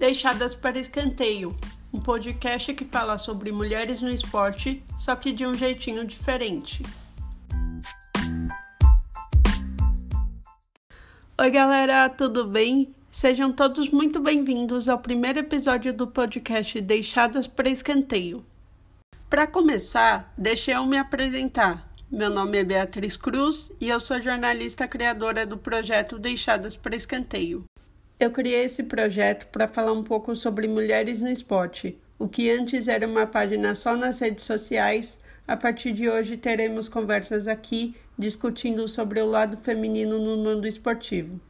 Deixadas para Escanteio, um podcast que fala sobre mulheres no esporte, só que de um jeitinho diferente. Oi, galera, tudo bem? Sejam todos muito bem-vindos ao primeiro episódio do podcast Deixadas para Escanteio. Para começar, deixe eu me apresentar. Meu nome é Beatriz Cruz e eu sou jornalista criadora do projeto Deixadas para Escanteio. Eu criei esse projeto para falar um pouco sobre mulheres no esporte. O que antes era uma página só nas redes sociais, a partir de hoje teremos conversas aqui discutindo sobre o lado feminino no mundo esportivo.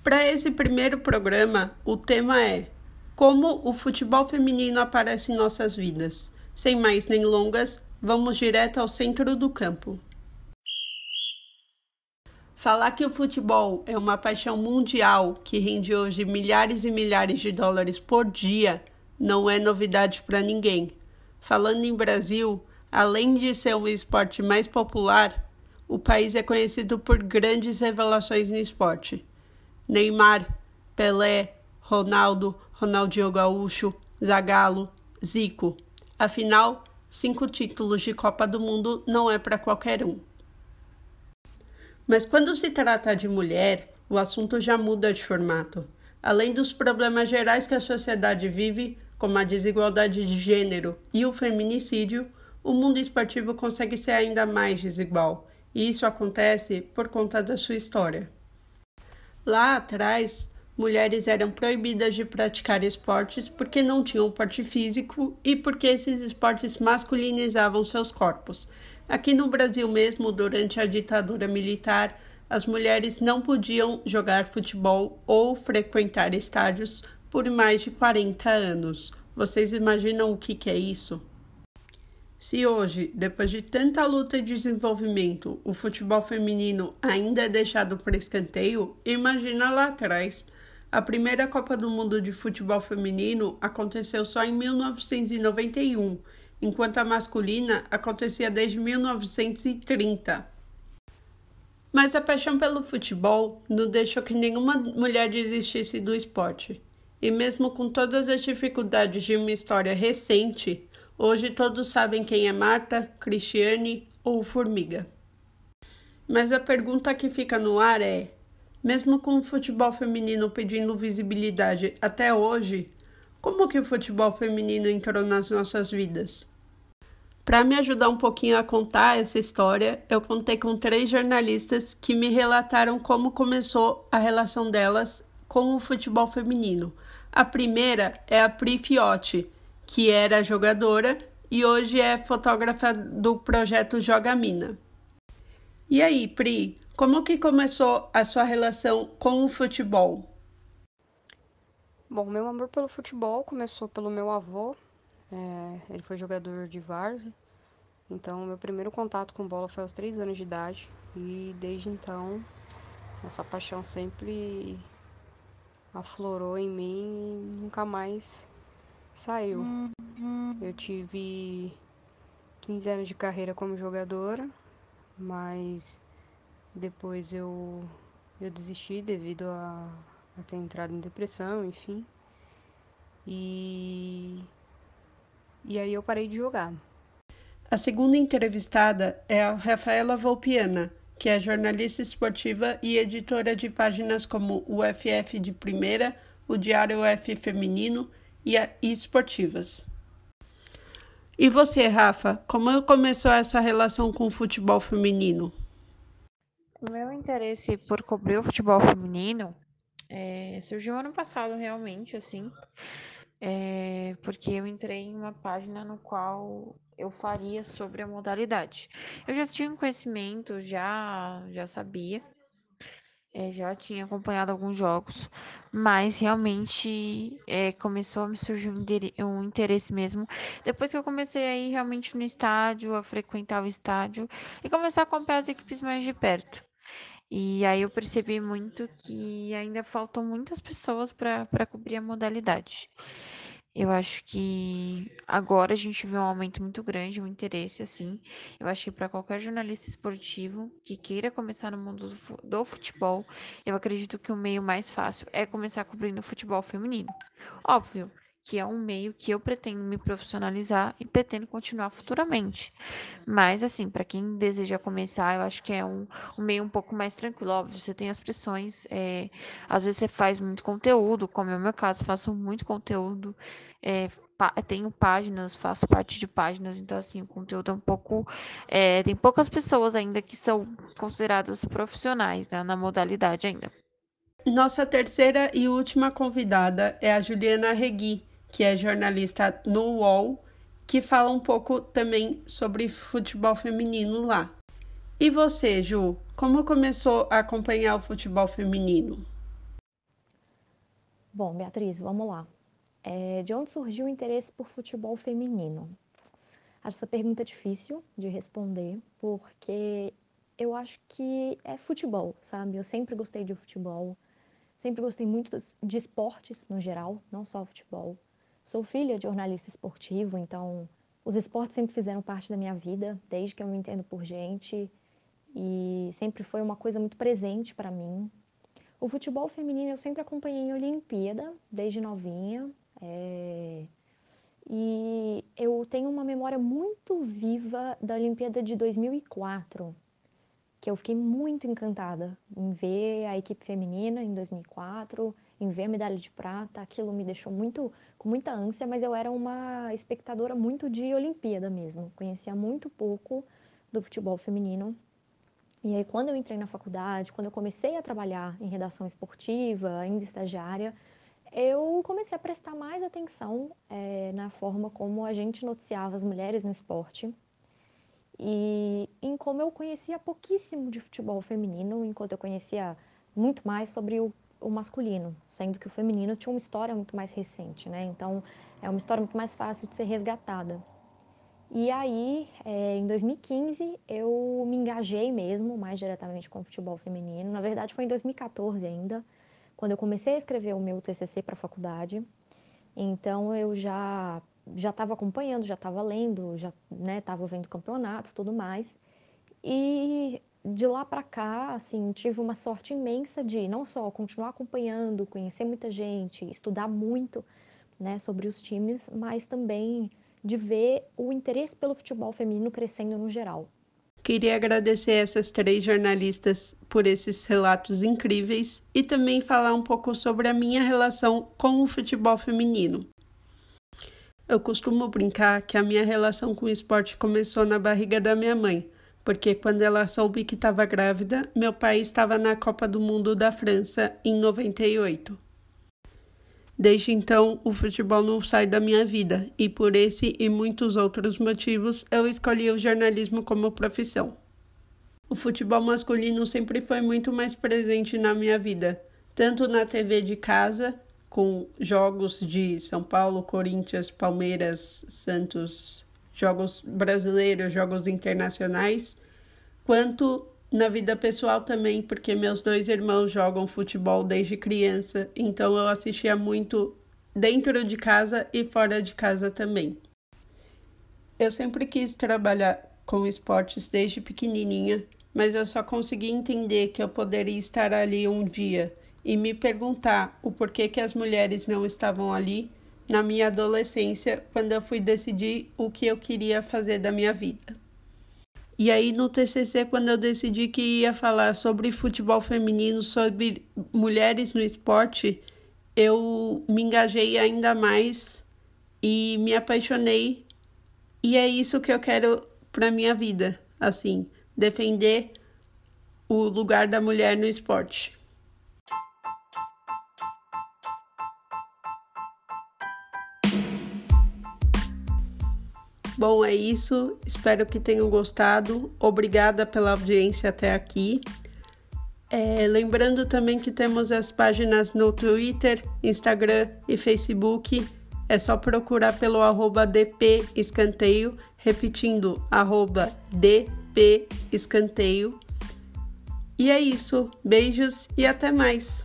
Para esse primeiro programa, o tema é Como o futebol feminino aparece em nossas vidas. Sem mais nem longas, vamos direto ao centro do campo. Falar que o futebol é uma paixão mundial que rende hoje milhares e milhares de dólares por dia não é novidade para ninguém. Falando em Brasil, além de ser o esporte mais popular, o país é conhecido por grandes revelações no esporte. Neymar, Pelé, Ronaldo, Ronaldinho Gaúcho, Zagallo, Zico. Afinal, cinco títulos de Copa do Mundo não é para qualquer um. Mas quando se trata de mulher, o assunto já muda de formato. Além dos problemas gerais que a sociedade vive, como a desigualdade de gênero e o feminicídio, o mundo esportivo consegue ser ainda mais desigual, e isso acontece por conta da sua história. Lá atrás, mulheres eram proibidas de praticar esportes porque não tinham porte físico e porque esses esportes masculinizavam seus corpos, Aqui no Brasil mesmo, durante a ditadura militar, as mulheres não podiam jogar futebol ou frequentar estádios por mais de 40 anos. Vocês imaginam o que, que é isso? Se hoje, depois de tanta luta e desenvolvimento, o futebol feminino ainda é deixado para escanteio, imagina lá atrás. A primeira Copa do Mundo de Futebol Feminino aconteceu só em 1991 enquanto a masculina acontecia desde 1930. Mas a paixão pelo futebol não deixou que nenhuma mulher desistisse do esporte. E mesmo com todas as dificuldades de uma história recente, hoje todos sabem quem é Marta, Cristiane ou Formiga. Mas a pergunta que fica no ar é: mesmo com o futebol feminino pedindo visibilidade até hoje, como que o futebol feminino entrou nas nossas vidas? Para me ajudar um pouquinho a contar essa história, eu contei com três jornalistas que me relataram como começou a relação delas com o futebol feminino. A primeira é a Pri Fiotti, que era jogadora e hoje é fotógrafa do projeto Joga Mina. E aí, Pri, como que começou a sua relação com o futebol? Bom, meu amor pelo futebol começou pelo meu avô, é, ele foi jogador de várzea. Então, meu primeiro contato com bola foi aos 3 anos de idade. E desde então, essa paixão sempre aflorou em mim e nunca mais saiu. Eu tive 15 anos de carreira como jogadora, mas depois eu, eu desisti devido a, a ter entrado em depressão, enfim. E e aí eu parei de jogar. A segunda entrevistada é a Rafaela Volpiana, que é jornalista esportiva e editora de páginas como o FF de Primeira, o Diário UF Feminino e, a, e Esportivas. E você, Rafa, como começou essa relação com o futebol feminino? O meu interesse por cobrir o futebol feminino é, surgiu ano passado, realmente, assim é, porque eu entrei em uma página no qual eu faria sobre a modalidade. Eu já tinha um conhecimento, já, já sabia, é, já tinha acompanhado alguns jogos, mas realmente é, começou a me surgir um, interesse mesmo depois que eu comecei a ir realmente no estádio, a frequentar o estádio e começar a acompanhar as equipes mais de perto. E aí eu percebi muito que ainda faltam muitas pessoas para cobrir a modalidade. Eu acho que agora a gente vê um aumento muito grande, um interesse assim. Eu acho que para qualquer jornalista esportivo que queira começar no mundo do futebol, eu acredito que o meio mais fácil é começar cobrindo o futebol feminino. Óbvio que é um meio que eu pretendo me profissionalizar e pretendo continuar futuramente. Mas, assim, para quem deseja começar, eu acho que é um, um, meio um pouco mais tranquilo. Óbvio, você tem as pressões, é, às vezes você faz muito conteúdo, como é o meu caso, faço muito conteúdo, é, tenho páginas, faço parte de páginas, então, assim, o conteúdo é um pouco. É, tem poucas pessoas ainda que são consideradas profissionais né, na modalidade ainda. Nossa terceira e última convidada é a Juliana Regui que é jornalista no UOL, que fala um pouco também sobre futebol feminino lá. E você, Ju, como começou a acompanhar o futebol feminino? Bom, Beatriz, vamos lá. É, de onde surgiu o interesse por futebol feminino? Acho essa pergunta difícil de responder, porque eu acho que é futebol, sabe? Eu sempre gostei de futebol, sempre gostei muito de esportes no geral, não só futebol. Sou filha de jornalista esportivo, então os esportes sempre fizeram parte da minha vida, desde que eu me entendo por gente, e sempre foi uma coisa muito presente para mim. O futebol feminino eu sempre acompanhei em Olimpíada, desde novinha, é... e eu tenho uma memória muito viva da Olimpíada de 2004, que eu fiquei muito encantada em ver a equipe feminina em 2004, em ver a medalha de prata, aquilo me deixou muito com muita ânsia, mas eu era uma espectadora muito de Olimpíada mesmo, conhecia muito pouco do futebol feminino. E aí quando eu entrei na faculdade, quando eu comecei a trabalhar em redação esportiva, ainda estagiária, eu comecei a prestar mais atenção é, na forma como a gente noticiava as mulheres no esporte e em como eu conhecia pouquíssimo de futebol feminino, enquanto eu conhecia muito mais sobre o o masculino, sendo que o feminino tinha uma história muito mais recente, né? Então é uma história muito mais fácil de ser resgatada. E aí, é, em 2015, eu me engajei mesmo mais diretamente com o futebol feminino. Na verdade, foi em 2014 ainda, quando eu comecei a escrever o meu TCC para a faculdade. Então, eu já já estava acompanhando, já estava lendo, já estava né, vendo campeonatos, tudo mais. E de lá para cá, assim, tive uma sorte imensa de não só continuar acompanhando, conhecer muita gente, estudar muito, né, sobre os times, mas também de ver o interesse pelo futebol feminino crescendo no geral. Queria agradecer essas três jornalistas por esses relatos incríveis e também falar um pouco sobre a minha relação com o futebol feminino. Eu costumo brincar que a minha relação com o esporte começou na barriga da minha mãe, porque quando ela soube que estava grávida, meu pai estava na Copa do Mundo da França em 98. Desde então, o futebol não sai da minha vida, e por esse e muitos outros motivos eu escolhi o jornalismo como profissão. O futebol masculino sempre foi muito mais presente na minha vida, tanto na TV de casa, com jogos de São Paulo, Corinthians, Palmeiras, Santos, jogos brasileiros, jogos internacionais, quanto na vida pessoal também, porque meus dois irmãos jogam futebol desde criança, então eu assistia muito dentro de casa e fora de casa também. Eu sempre quis trabalhar com esportes desde pequenininha, mas eu só consegui entender que eu poderia estar ali um dia e me perguntar o porquê que as mulheres não estavam ali na minha adolescência, quando eu fui decidir o que eu queria fazer da minha vida. E aí no TCC, quando eu decidi que ia falar sobre futebol feminino, sobre mulheres no esporte, eu me engajei ainda mais e me apaixonei. E é isso que eu quero para minha vida, assim, defender o lugar da mulher no esporte. Bom, é isso. Espero que tenham gostado. Obrigada pela audiência até aqui. É, lembrando também que temos as páginas no Twitter, Instagram e Facebook. É só procurar pelo arroba DP Escanteio, repetindo, arroba DP Escanteio. E é isso. Beijos e até mais!